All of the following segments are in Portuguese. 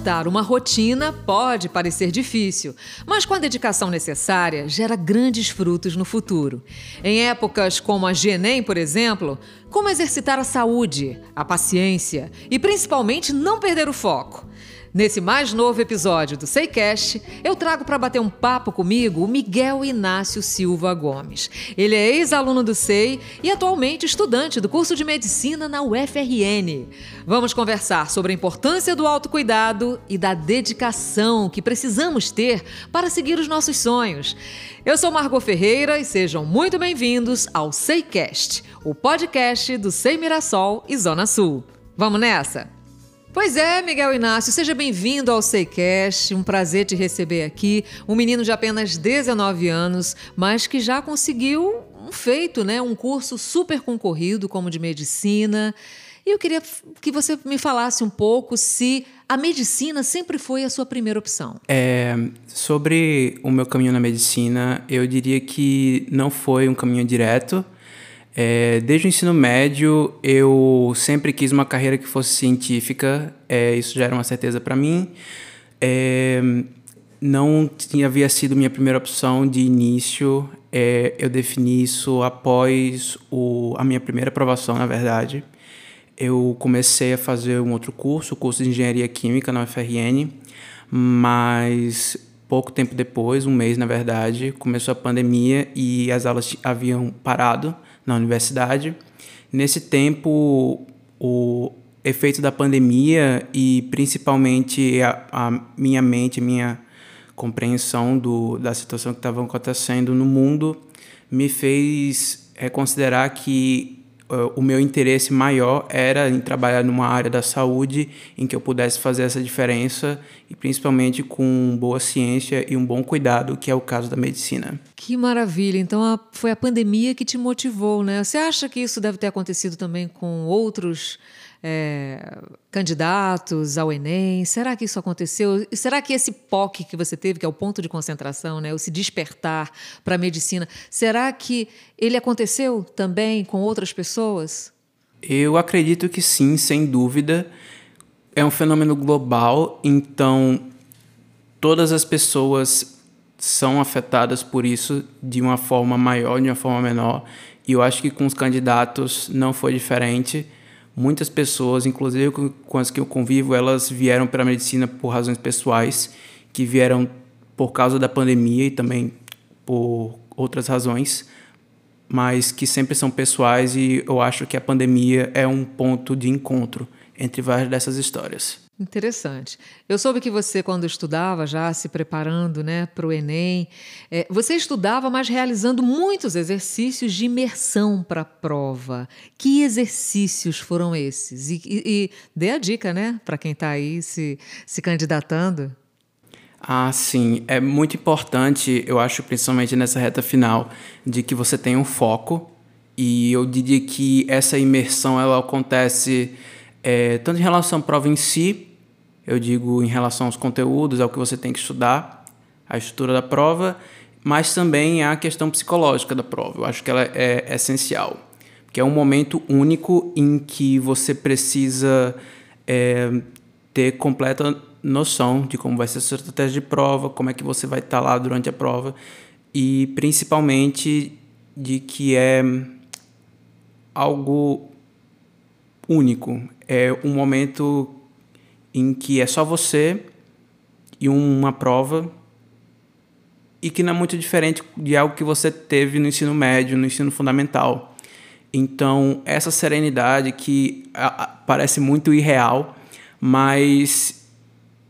Adotar uma rotina pode parecer difícil, mas com a dedicação necessária, gera grandes frutos no futuro. Em épocas como a Genem, por exemplo, como exercitar a saúde, a paciência e principalmente não perder o foco. Nesse mais novo episódio do Seicast, eu trago para bater um papo comigo o Miguel Inácio Silva Gomes. Ele é ex-aluno do SEI e atualmente estudante do curso de medicina na UFRN. Vamos conversar sobre a importância do autocuidado e da dedicação que precisamos ter para seguir os nossos sonhos. Eu sou Margot Ferreira e sejam muito bem-vindos ao Seicast, o podcast do SEI Mirassol e Zona Sul. Vamos nessa? Pois é, Miguel Inácio, seja bem-vindo ao Seicast. Um prazer te receber aqui. Um menino de apenas 19 anos, mas que já conseguiu um feito, né? Um curso super concorrido, como de medicina. E eu queria que você me falasse um pouco se a medicina sempre foi a sua primeira opção. É, sobre o meu caminho na medicina, eu diria que não foi um caminho direto. É, desde o ensino médio, eu sempre quis uma carreira que fosse científica, é, isso já era uma certeza para mim. É, não tinha, havia sido minha primeira opção de início, é, eu defini isso após o, a minha primeira aprovação, na verdade. Eu comecei a fazer um outro curso, o curso de Engenharia Química na UFRN, mas pouco tempo depois, um mês na verdade, começou a pandemia e as aulas haviam parado na universidade. Nesse tempo, o efeito da pandemia e principalmente a, a minha mente, minha compreensão do, da situação que estava acontecendo no mundo me fez reconsiderar que o meu interesse maior era em trabalhar numa área da saúde em que eu pudesse fazer essa diferença e principalmente com boa ciência e um bom cuidado, que é o caso da medicina. Que maravilha! Então a, foi a pandemia que te motivou, né? Você acha que isso deve ter acontecido também com outros é, candidatos ao Enem? Será que isso aconteceu? Será que esse POC que você teve, que é o ponto de concentração, né, o se despertar para a medicina, será que ele aconteceu também com outras pessoas? Eu acredito que sim, sem dúvida. É um fenômeno global, então todas as pessoas são afetadas por isso de uma forma maior, de uma forma menor. E eu acho que com os candidatos não foi diferente muitas pessoas, inclusive com as que eu convivo, elas vieram para a medicina por razões pessoais, que vieram por causa da pandemia e também por outras razões, mas que sempre são pessoais e eu acho que a pandemia é um ponto de encontro entre várias dessas histórias. Interessante. Eu soube que você, quando estudava, já se preparando né, para o Enem, é, você estudava, mas realizando muitos exercícios de imersão para a prova. Que exercícios foram esses? E, e, e dê a dica né, para quem está aí se, se candidatando. Ah, sim. É muito importante, eu acho, principalmente nessa reta final, de que você tenha um foco. E eu diria que essa imersão ela acontece é, tanto em relação à prova em si, eu digo em relação aos conteúdos, ao que você tem que estudar, a estrutura da prova, mas também a questão psicológica da prova. Eu acho que ela é essencial, porque é um momento único em que você precisa é, ter completa noção de como vai ser a sua estratégia de prova, como é que você vai estar lá durante a prova e principalmente de que é algo único. É um momento em que é só você e uma prova e que não é muito diferente de algo que você teve no ensino médio, no ensino fundamental. Então, essa serenidade que parece muito irreal, mas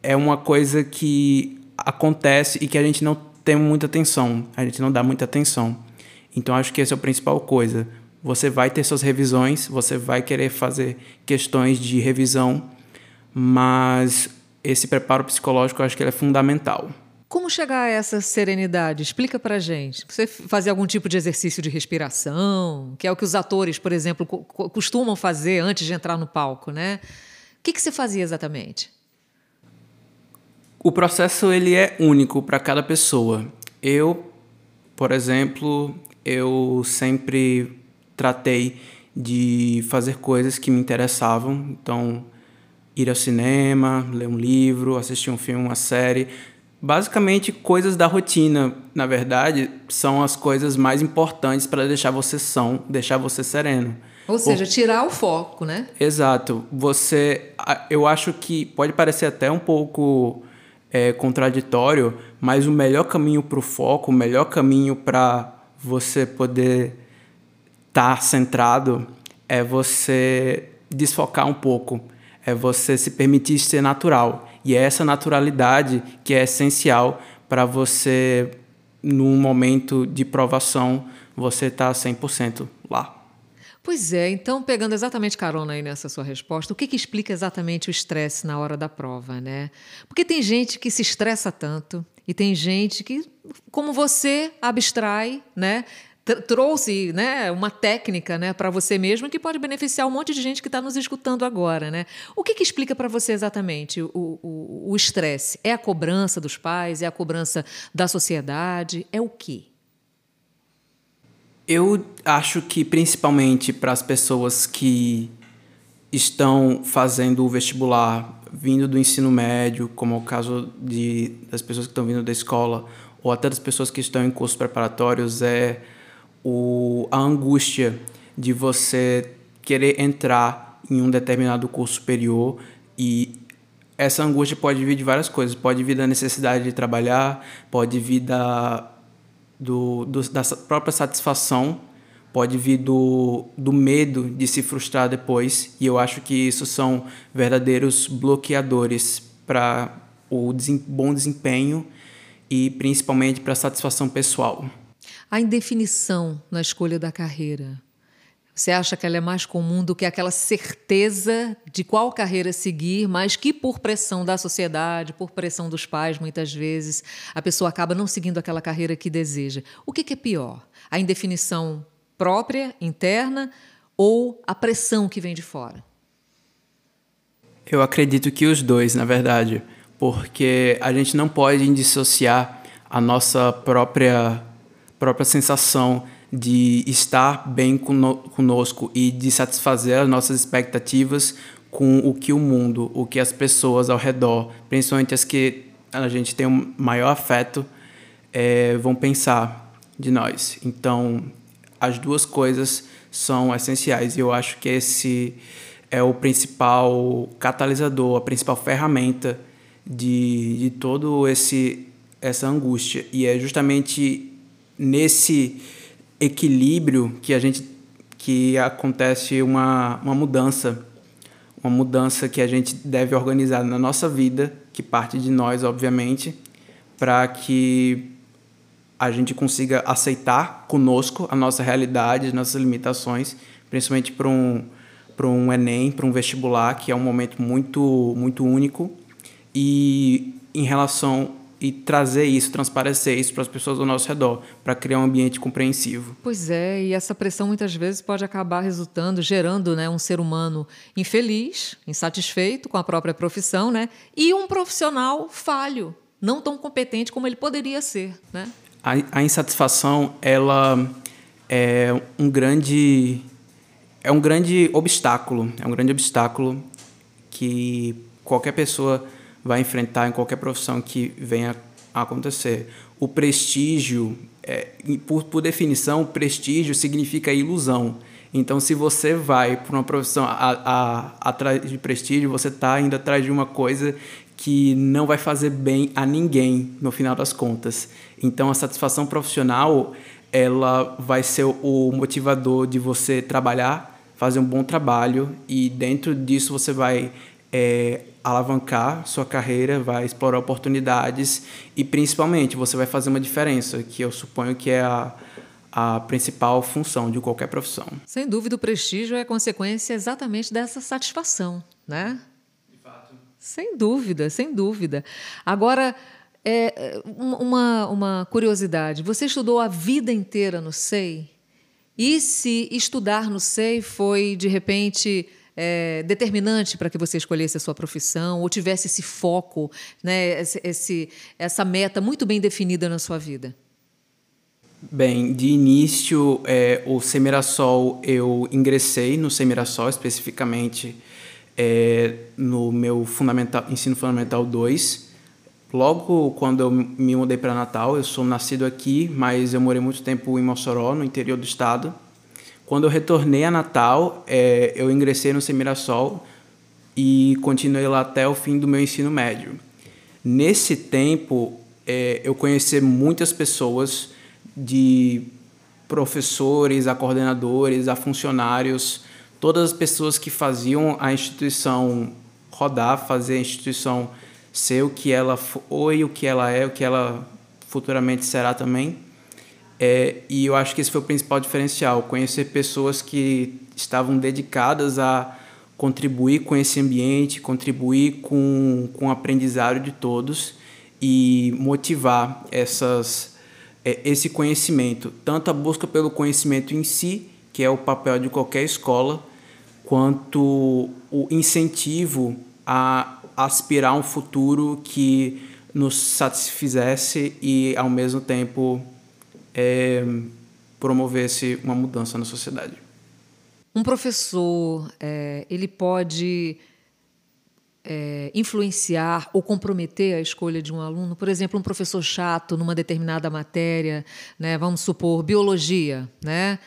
é uma coisa que acontece e que a gente não tem muita atenção, a gente não dá muita atenção. Então, acho que essa é a principal coisa. Você vai ter suas revisões, você vai querer fazer questões de revisão mas esse preparo psicológico eu acho que é fundamental. Como chegar a essa serenidade? Explica pra gente. Você fazia algum tipo de exercício de respiração, que é o que os atores, por exemplo, costumam fazer antes de entrar no palco, né? O que, que você fazia exatamente? O processo ele é único para cada pessoa. Eu, por exemplo, eu sempre tratei de fazer coisas que me interessavam. Então, ir ao cinema, ler um livro, assistir um filme, uma série. Basicamente, coisas da rotina, na verdade, são as coisas mais importantes para deixar você são, deixar você sereno. Ou seja, tirar o foco, né? Exato. Você, eu acho que pode parecer até um pouco é, contraditório, mas o melhor caminho para o foco, o melhor caminho para você poder estar tá centrado é você desfocar um pouco, é você se permitir ser natural. E é essa naturalidade que é essencial para você, num momento de provação, você estar tá 100% lá. Pois é, então pegando exatamente carona aí nessa sua resposta, o que, que explica exatamente o estresse na hora da prova, né? Porque tem gente que se estressa tanto e tem gente que, como você, abstrai, né? Trouxe né, uma técnica né, para você mesmo que pode beneficiar um monte de gente que está nos escutando agora. Né? O que, que explica para você exatamente o estresse? É a cobrança dos pais? É a cobrança da sociedade? É o quê? Eu acho que principalmente para as pessoas que estão fazendo o vestibular, vindo do ensino médio, como é o caso de, das pessoas que estão vindo da escola, ou até das pessoas que estão em cursos preparatórios, é o, a angústia de você querer entrar em um determinado curso superior e essa angústia pode vir de várias coisas. Pode vir da necessidade de trabalhar, pode vir da do, do, da própria satisfação, pode vir do, do medo de se frustrar depois, e eu acho que isso são verdadeiros bloqueadores para o bom desempenho e principalmente para a satisfação pessoal. A indefinição na escolha da carreira você acha que ela é mais comum do que aquela certeza de qual carreira seguir, mas que por pressão da sociedade, por pressão dos pais, muitas vezes, a pessoa acaba não seguindo aquela carreira que deseja? O que, é pior? A indefinição própria, interna, ou a pressão que vem de fora? Eu acredito que os dois, na verdade, porque a gente não pode dissociar a nossa própria própria sensação de estar bem conosco e de satisfazer as nossas expectativas com o que o mundo, o que as pessoas ao redor, principalmente as que a gente tem um maior afeto, é, vão pensar de nós. Então, as duas coisas são essenciais e eu acho que esse é o principal catalisador, a principal ferramenta de, de todo esse essa angústia e é justamente nesse equilíbrio que a gente que acontece uma, uma mudança, uma mudança que a gente deve organizar na nossa vida, que parte de nós, obviamente, para que a gente consiga aceitar conosco a nossa realidade, as nossas limitações, principalmente para um para um ENEM, para um vestibular, que é um momento muito muito único. E em relação e trazer isso, transparecer isso para as pessoas ao nosso redor, para criar um ambiente compreensivo. Pois é, e essa pressão muitas vezes pode acabar resultando, gerando né, um ser humano infeliz, insatisfeito com a própria profissão, né, e um profissional falho, não tão competente como ele poderia ser. Né? A, a insatisfação, ela é um grande é um grande obstáculo, é um grande obstáculo que qualquer pessoa vai enfrentar em qualquer profissão que venha a acontecer. O prestígio, é, por, por definição, prestígio significa ilusão. Então, se você vai para uma profissão atrás de prestígio, você está indo atrás de uma coisa que não vai fazer bem a ninguém no final das contas. Então, a satisfação profissional ela vai ser o motivador de você trabalhar, fazer um bom trabalho e dentro disso você vai é, alavancar sua carreira, vai explorar oportunidades e principalmente você vai fazer uma diferença, que eu suponho que é a, a principal função de qualquer profissão. Sem dúvida, o prestígio é consequência exatamente dessa satisfação, né? De fato. Sem dúvida, sem dúvida. Agora, é, uma, uma curiosidade: você estudou a vida inteira no SEI? E se estudar no SEI foi, de repente, é, determinante para que você escolhesse a sua profissão ou tivesse esse foco, né, esse, esse, essa meta muito bem definida na sua vida? Bem, de início, é, o Semirassol, eu ingressei no Semirassol especificamente é, no meu fundamental, ensino fundamental 2. Logo quando eu me mudei para Natal, eu sou nascido aqui, mas eu morei muito tempo em Mossoró, no interior do estado. Quando eu retornei a Natal, é, eu ingressei no Semirassol e continuei lá até o fim do meu ensino médio. Nesse tempo, é, eu conheci muitas pessoas, de professores a coordenadores, a funcionários, todas as pessoas que faziam a instituição rodar, fazer a instituição ser o que ela foi, o que ela é, o que ela futuramente será também. É, e eu acho que esse foi o principal diferencial, conhecer pessoas que estavam dedicadas a contribuir com esse ambiente, contribuir com, com o aprendizado de todos e motivar essas, é, esse conhecimento, tanto a busca pelo conhecimento em si, que é o papel de qualquer escola, quanto o incentivo a aspirar um futuro que nos satisfizesse e, ao mesmo tempo, é, promovesse uma mudança na sociedade. Um professor, é, ele pode é, influenciar ou comprometer a escolha de um aluno? Por exemplo, um professor chato numa determinada matéria, né, vamos supor, biologia, né?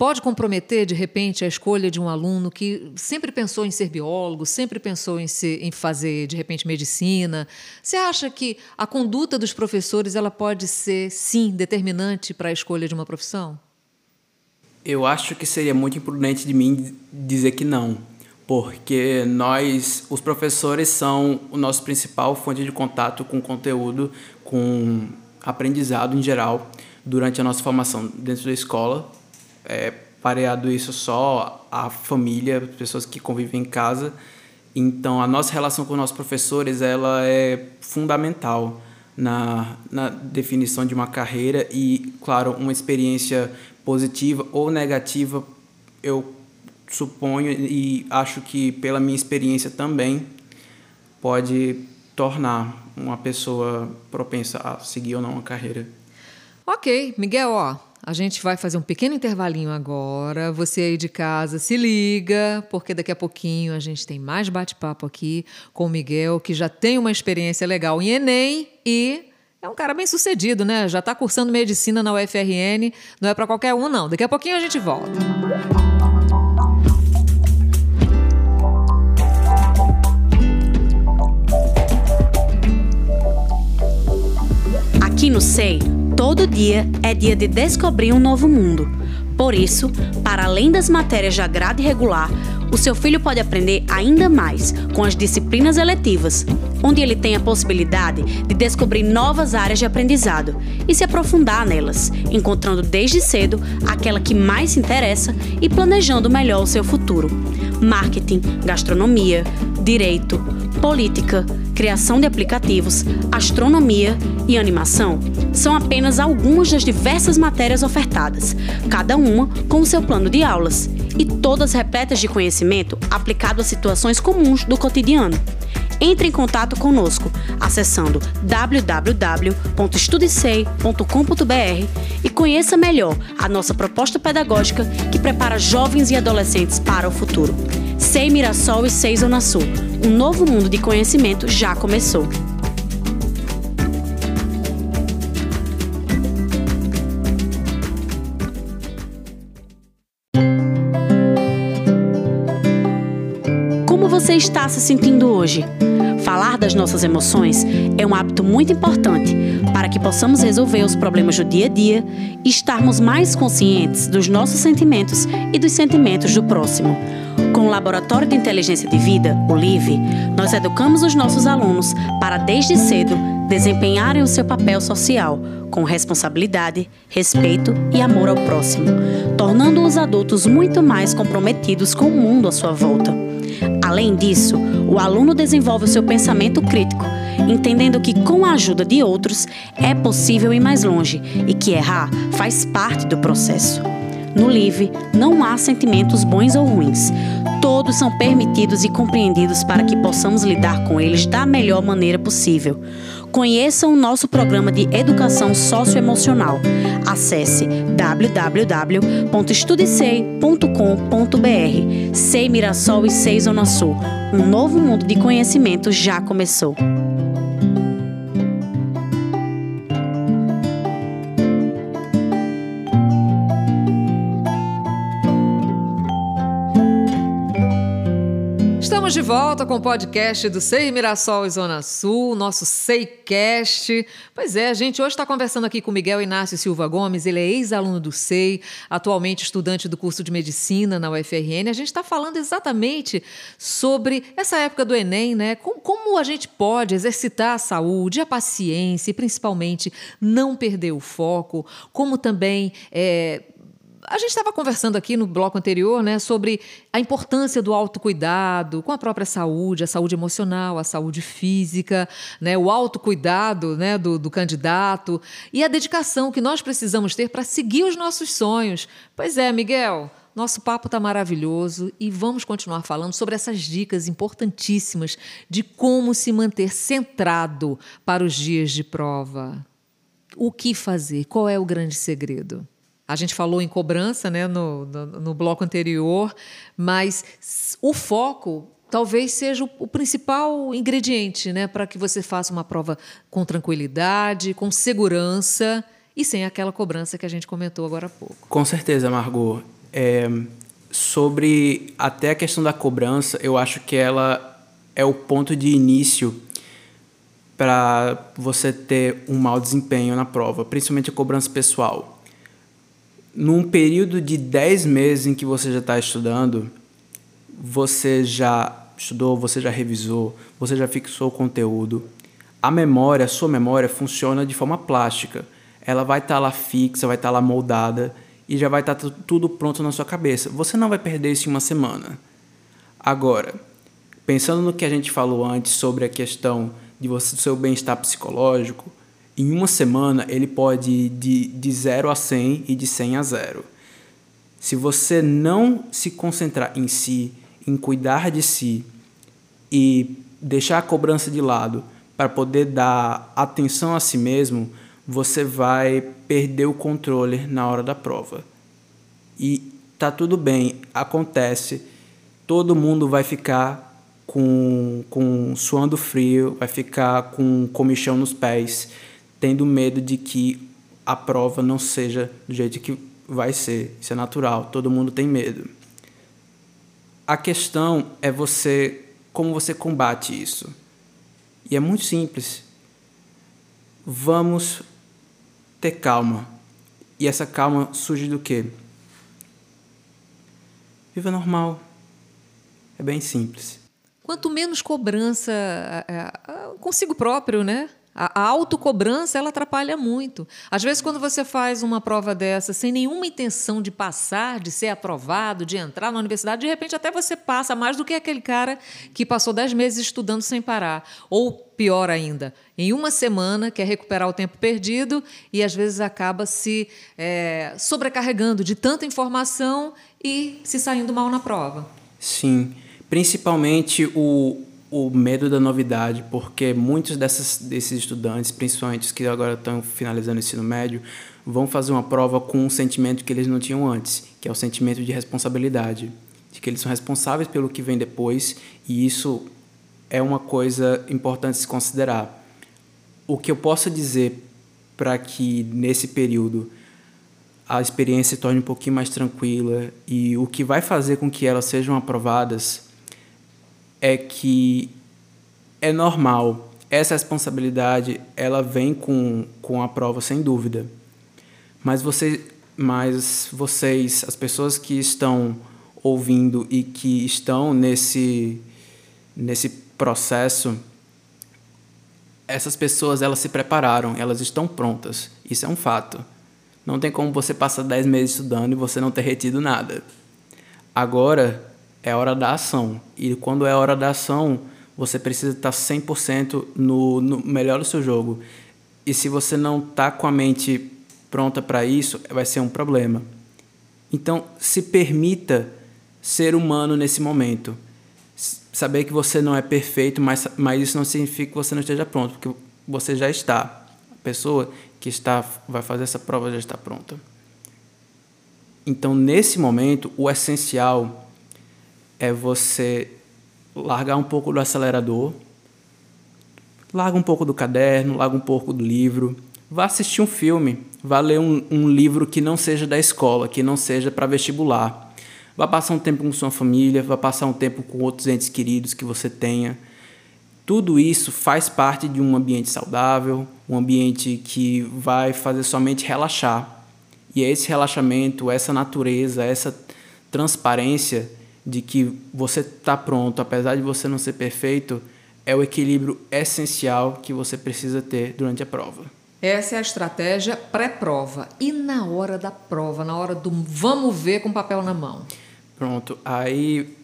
Pode comprometer, de repente, a escolha de um aluno que sempre pensou em ser biólogo, sempre pensou em, ser, em fazer, de repente, medicina. Você acha que a conduta dos professores ela pode ser, sim, determinante para a escolha de uma profissão? Eu acho que seria muito imprudente de mim dizer que não, porque nós, os professores, são o nosso principal fonte de contato com conteúdo, com aprendizado em geral durante a nossa formação dentro da escola. É, pareado isso só a família, pessoas que convivem em casa. Então, a nossa relação com os nossos professores ela é fundamental na, na definição de uma carreira e, claro, uma experiência positiva ou negativa, eu suponho e acho que pela minha experiência também pode tornar uma pessoa propensa a seguir ou não uma carreira. Ok, Miguel, ó, a gente vai fazer um pequeno intervalinho agora. Você aí de casa se liga, porque daqui a pouquinho a gente tem mais bate-papo aqui com o Miguel, que já tem uma experiência legal em Enem e é um cara bem sucedido, né? Já está cursando medicina na UFRN. Não é para qualquer um, não. Daqui a pouquinho a gente volta. Aqui no SEI, todo dia é dia de descobrir um novo mundo. Por isso, para além das matérias de grade regular, o seu filho pode aprender ainda mais com as disciplinas eletivas, onde ele tem a possibilidade de descobrir novas áreas de aprendizado e se aprofundar nelas, encontrando desde cedo aquela que mais se interessa e planejando melhor o seu futuro. Marketing, gastronomia, direito, política, criação de aplicativos, astronomia e animação são apenas algumas das diversas matérias ofertadas, cada uma com seu plano de aulas, e todas repletas de conhecimento aplicado a situações comuns do cotidiano. Entre em contato conosco acessando www.estudicei.com.br e conheça melhor a nossa proposta pedagógica que prepara jovens e adolescentes para o futuro. Sei Mirassol e Sei Zona Sul. Um novo mundo de conhecimento já começou. Como você está se sentindo hoje? Falar das nossas emoções é um hábito muito importante para que possamos resolver os problemas do dia a dia e estarmos mais conscientes dos nossos sentimentos e dos sentimentos do próximo. Com o Laboratório de Inteligência de Vida, o LIVE, nós educamos os nossos alunos para, desde cedo, desempenharem o seu papel social com responsabilidade, respeito e amor ao próximo, tornando os adultos muito mais comprometidos com o mundo à sua volta. Além disso, o aluno desenvolve o seu pensamento crítico, entendendo que com a ajuda de outros é possível ir mais longe e que errar faz parte do processo. No LIVE, não há sentimentos bons ou ruins. Todos são permitidos e compreendidos para que possamos lidar com eles da melhor maneira possível. Conheçam o nosso programa de educação socioemocional. Acesse www.estudicei.com.br. Sei Mirassol e Sei Zona Sul. Um novo mundo de conhecimento já começou. Estamos de volta com o podcast do SEI Mirassol e Zona Sul, nosso SEIcast. Pois é, a gente hoje está conversando aqui com Miguel Inácio Silva Gomes, ele é ex-aluno do SEI, atualmente estudante do curso de Medicina na UFRN. A gente está falando exatamente sobre essa época do Enem, né? Como, a gente pode exercitar a saúde, a paciência e principalmente não perder o foco, como também... É, a gente estava conversando aqui no bloco anterior né, sobre a importância do autocuidado com a própria saúde, a saúde emocional, a saúde física, né, o autocuidado né, do, do candidato e a dedicação que nós precisamos ter para seguir os nossos sonhos. Pois é, Miguel. Nosso papo está maravilhoso e vamos continuar falando sobre essas dicas importantíssimas de como se manter centrado para os dias de prova. O que fazer? Qual é o grande segredo? A gente falou em cobrança né, no, no, no bloco anterior, mas o foco talvez seja o, principal ingrediente né, para que você faça uma prova com tranquilidade, com segurança e sem aquela cobrança que a gente comentou agora há pouco. Com certeza, Margot. É, sobre até a questão da cobrança, eu acho que ela é o ponto de início para você ter um mau desempenho na prova, principalmente a cobrança pessoal num período de 10 meses em que você já está estudando, você já estudou, você já revisou, você já fixou o conteúdo. A memória, a sua memória, funciona de forma plástica. Ela vai estar tá lá fixa, vai estar tá lá moldada e já vai estar tá tudo pronto na sua cabeça. Você não vai perder isso em uma semana. Agora, pensando no que a gente falou antes sobre a questão de você, do seu bem-estar psicológico, em uma semana ele pode ir de, de 0 a 100 e de 100 a 0. Se você não se concentrar em si, em cuidar de si e deixar a cobrança de lado para poder dar atenção a si mesmo, você vai perder o controle na hora da prova. E tá tudo bem, acontece. Todo mundo vai ficar com, com suando frio, vai ficar com comichão nos pés tendo medo de que a prova não seja do jeito que vai ser. Isso é natural, todo mundo tem medo. A questão é você como você combate isso. E é muito simples. Vamos ter calma. E essa calma surge do quê? Viva normal. É bem simples. Quanto menos cobrança consigo próprio, né? A, autocobrança, ela atrapalha muito. Às vezes, quando você faz uma prova dessa sem nenhuma intenção de passar, de ser aprovado, de entrar na universidade, de repente até você passa mais do que aquele cara que passou dez meses estudando sem parar. Ou, pior ainda, em uma semana quer recuperar o tempo perdido e às vezes acaba se é, sobrecarregando de tanta informação e se saindo mal na prova. Sim, principalmente o, o medo da novidade, porque muitos dessas, desses estudantes, principalmente os que agora estão finalizando o ensino médio, vão fazer uma prova com um sentimento que eles não tinham antes, que é o sentimento de responsabilidade, de que eles são responsáveis pelo que vem depois, e isso é uma coisa importante se considerar. O que eu posso dizer para que nesse período a experiência se torne um pouquinho mais tranquila e o que vai fazer com que elas sejam aprovadas é que é normal. Essa responsabilidade, ela vem com, com a prova, sem dúvida. Mas, você, mas vocês, as pessoas que estão ouvindo e que estão nesse, nesse processo, essas pessoas elas se prepararam, elas estão prontas. Isso é um fato. Não tem como você passar 10 meses estudando e você não ter retido nada. Agora, é hora da ação. E quando é hora da ação, você precisa estar 100% no, no melhor do seu jogo. E se você não está com a mente pronta para isso, vai ser um problema. Então, se permita ser humano nesse momento. Saber que você não é perfeito, mas, mas isso não significa que você não esteja pronto, porque você já está. A pessoa que está vai fazer essa prova já está pronta. Então, nesse momento, o essencial é você largar um pouco do acelerador, larga um pouco do caderno, larga um pouco do livro, vá assistir um filme, vá ler um, um livro que não seja da escola, que não seja para vestibular. Vá passar um tempo com sua família, vá passar um tempo com outros entes queridos que você tenha. Tudo isso faz parte de um ambiente saudável, um ambiente que vai fazer somente relaxar. E é esse relaxamento, essa natureza, essa transparência de que você está pronto, apesar de você não ser perfeito, é o equilíbrio essencial que você precisa ter durante a prova. Essa é a estratégia pré-prova. E na hora da prova, na hora do vamos ver com papel na mão? Pronto, aí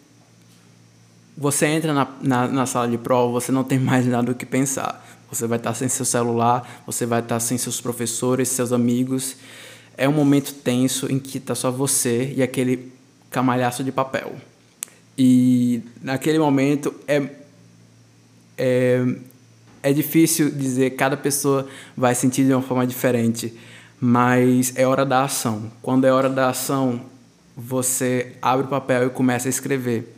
você entra na, na, na, sala de prova, você não tem mais nada o que pensar. Você vai estar sem seu celular, você vai estar sem seus professores, seus amigos. É um momento tenso em que está só você e aquele camalhaço de papel. E naquele momento é, é, é difícil dizer, cada pessoa vai sentir de uma forma diferente, mas é hora da ação. Quando é hora da ação, você abre o papel e começa a escrever.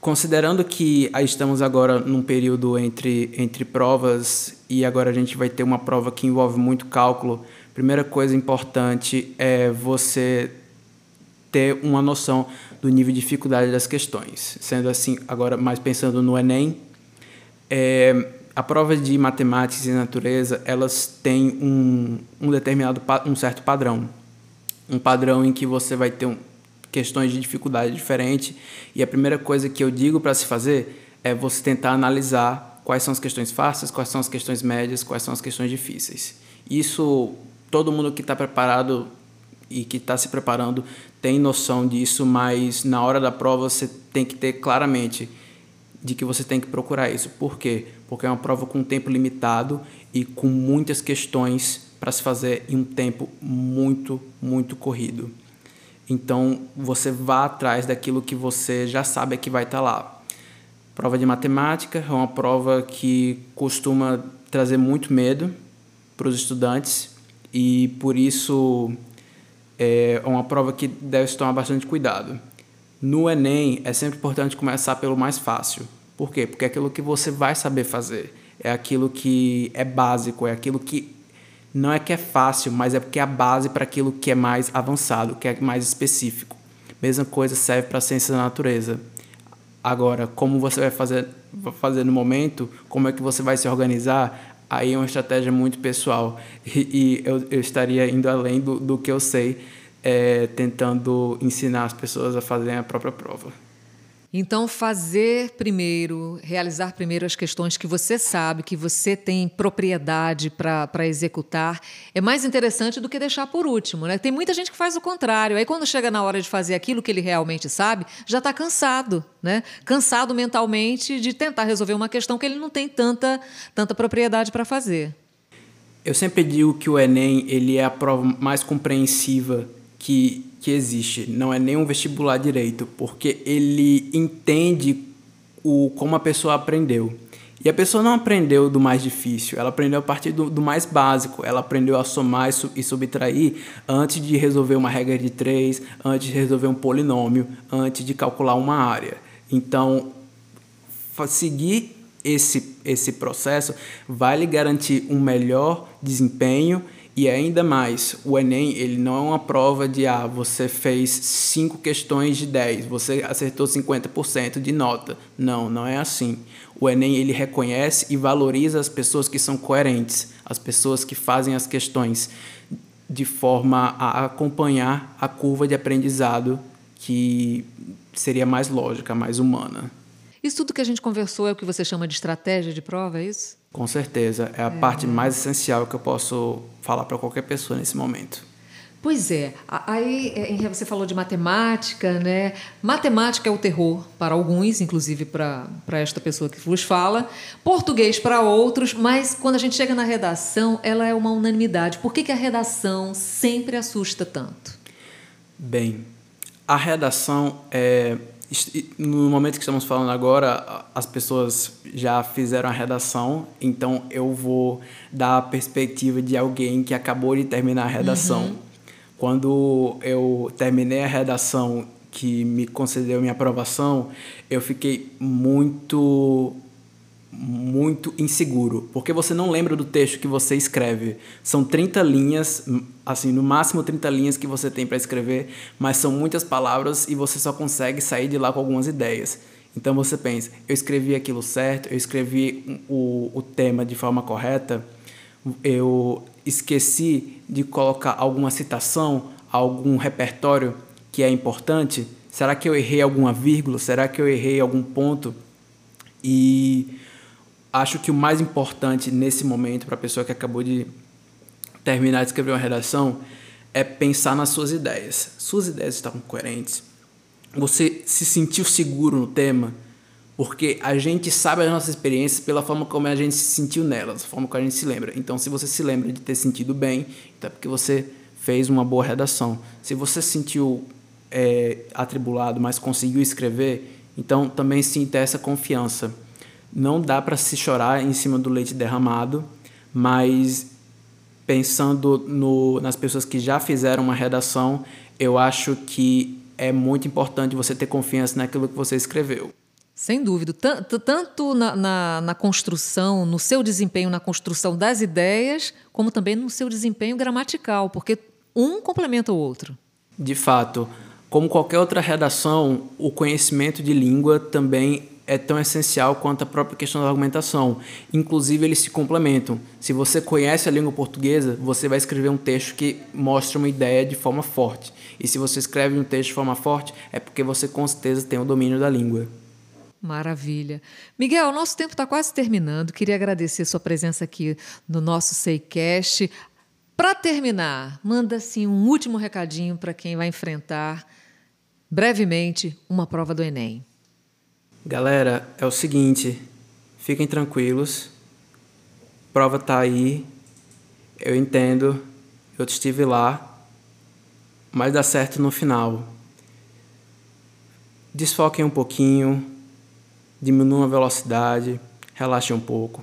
Considerando que estamos agora num período entre, entre provas e agora a gente vai ter uma prova que envolve muito cálculo, primeira coisa importante é você ter uma noção do nível de dificuldade das questões. Sendo assim, agora mais pensando no Enem, é, a prova de matemática e natureza elas têm um, um determinado um certo padrão, um padrão em que você vai ter um, questões de dificuldade diferente e a primeira coisa que eu digo para se fazer é você tentar analisar quais são as questões fáceis, quais são as questões médias, quais são as questões difíceis. Isso todo mundo que está preparado e que está se preparando tem noção disso, mas na hora da prova você tem que ter claramente de que você tem que procurar isso. Por quê? Porque é uma prova com tempo limitado e com muitas questões para se fazer em um tempo muito, muito corrido. Então, você vá atrás daquilo que você já sabe que vai estar tá lá. Prova de matemática é uma prova que costuma trazer muito medo para os estudantes e por isso é uma prova que deve se tomar bastante cuidado. No Enem, é sempre importante começar pelo mais fácil. Por quê? Porque é aquilo que você vai saber fazer. É aquilo que é básico, é aquilo que não é que é fácil, mas é porque é a base para aquilo que é mais avançado, que é mais específico. Mesma coisa serve para a ciência da natureza. Agora, como você vai fazer, fazer no momento, como é que você vai se organizar, aí é uma estratégia muito pessoal. E, e eu, eu, estaria indo além do, do que eu sei, é, tentando ensinar as pessoas a fazerem a própria prova. Então, fazer primeiro, realizar primeiro as questões que você sabe, que você tem propriedade para executar, é mais interessante do que deixar por último. Né? Tem muita gente que faz o contrário. Aí, quando chega na hora de fazer aquilo que ele realmente sabe, já está cansado. Né? Cansado mentalmente de tentar resolver uma questão que ele não tem tanta, tanta propriedade para fazer. Eu sempre digo que o Enem ele é a prova mais compreensiva que que existe, não é nem um vestibular direito, porque ele entende o como a pessoa aprendeu. E a pessoa não aprendeu do mais difícil, ela aprendeu a partir do, do mais básico. Ela aprendeu a somar e, subtrair antes de resolver uma regra de três, antes de resolver um polinômio, antes de calcular uma área. Então, seguir esse, esse processo vai lhe garantir um melhor desempenho e ainda mais, o Enem ele não é uma prova de ah, você fez cinco questões de 10, você acertou 50% de nota. Não, não é assim. O Enem ele reconhece e valoriza as pessoas que são coerentes, as pessoas que fazem as questões de forma a acompanhar a curva de aprendizado que seria mais lógica, mais humana. Isso tudo que a gente conversou é o que você chama de estratégia de prova, é isso? Com certeza, é a é. parte mais essencial que eu posso falar para qualquer pessoa nesse momento. Pois é, aí é, você falou de matemática, né? Matemática é o terror para alguns, inclusive para esta pessoa que vos fala, português para outros, mas quando a gente chega na redação, ela é uma unanimidade. Por que, que a redação sempre assusta tanto? Bem, a redação é, no momento que estamos falando agora, as pessoas já fizeram a redação, então eu vou dar a perspectiva de alguém que acabou de terminar a redação. Uhum. Quando eu terminei a redação que me concedeu minha aprovação, eu fiquei muito muito inseguro, porque você não lembra do texto que você escreve. São 30 linhas, assim, no máximo 30 linhas que você tem para escrever, mas são muitas palavras e você só consegue sair de lá com algumas ideias. Então você pensa, eu escrevi aquilo certo, eu escrevi o, o tema de forma correta, eu esqueci de colocar alguma citação, algum repertório que é importante? Será que eu errei alguma vírgula? Será que eu errei algum ponto? E acho que o mais importante nesse momento para a pessoa que acabou de terminar de escrever uma redação é pensar nas suas ideias. Suas ideias estão coerentes? Você se sentiu seguro no tema? Porque a gente sabe as nossas experiências pela forma como a gente se sentiu nelas, a forma como a gente se lembra. Então, se você se lembra de ter sentido bem, então é porque você fez uma boa redação. Se você se sentiu é, atribulado, mas conseguiu escrever, então também sinta essa confiança não dá para se chorar em cima do leite derramado, mas pensando no, nas pessoas que já fizeram uma redação, eu acho que é muito importante você ter confiança naquilo que você escreveu. Sem dúvida. Tanto, tanto na, na, na, construção, no seu desempenho na construção das ideias, como também no seu desempenho gramatical, porque um complementa o outro. De fato. Como qualquer outra redação, o conhecimento de língua também é tão essencial quanto a própria questão da argumentação. Inclusive, eles se complementam. Se você conhece a língua portuguesa, você vai escrever um texto que mostra uma ideia de forma forte. E se você escreve um texto de forma forte, é porque você com certeza tem o domínio da língua. Maravilha. Miguel, nosso tempo está quase terminando. Queria agradecer sua presença aqui no nosso Seicast. Para terminar, manda assim um último recadinho para quem vai enfrentar brevemente uma prova do Enem. Galera, é o seguinte, fiquem tranquilos. Prova tá aí. Eu entendo. Eu estive lá. Mas dá certo no final. Desfoquem um pouquinho, diminuam a velocidade, relaxem um pouco.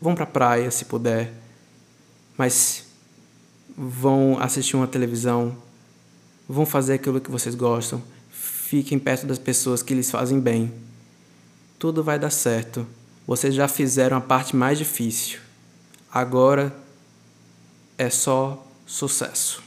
Vão para a praia se puder, mas vão assistir uma televisão, vão fazer aquilo que vocês gostam, fiquem perto das pessoas que lhes fazem bem tudo vai dar certo. Vocês já fizeram a parte mais difícil. Agora é só sucesso.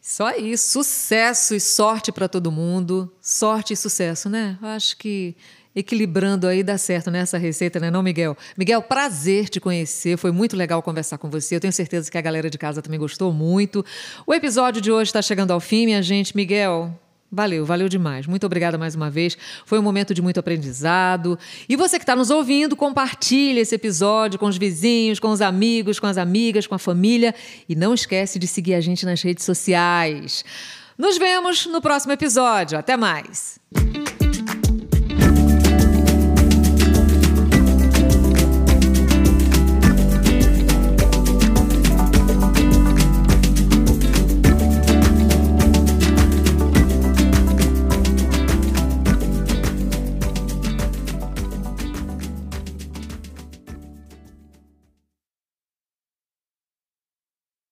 Só isso, sucesso e sorte para todo mundo. Sorte e sucesso, né? Eu acho que equilibrando aí dá certo nessa receita, né, não, Miguel? Miguel, prazer te conhecer. Foi muito legal conversar com você. Eu tenho certeza que a galera de casa também gostou muito. O episódio de hoje está chegando ao fim, minha gente. Miguel, Valeu, valeu demais. Muito obrigada mais uma vez. Foi um momento de muito aprendizado. E você que está nos ouvindo, compartilhe esse episódio com os vizinhos, com os amigos, com as amigas, com a família. E não esquece de seguir a gente nas redes sociais. Nos vemos no próximo episódio. Até mais!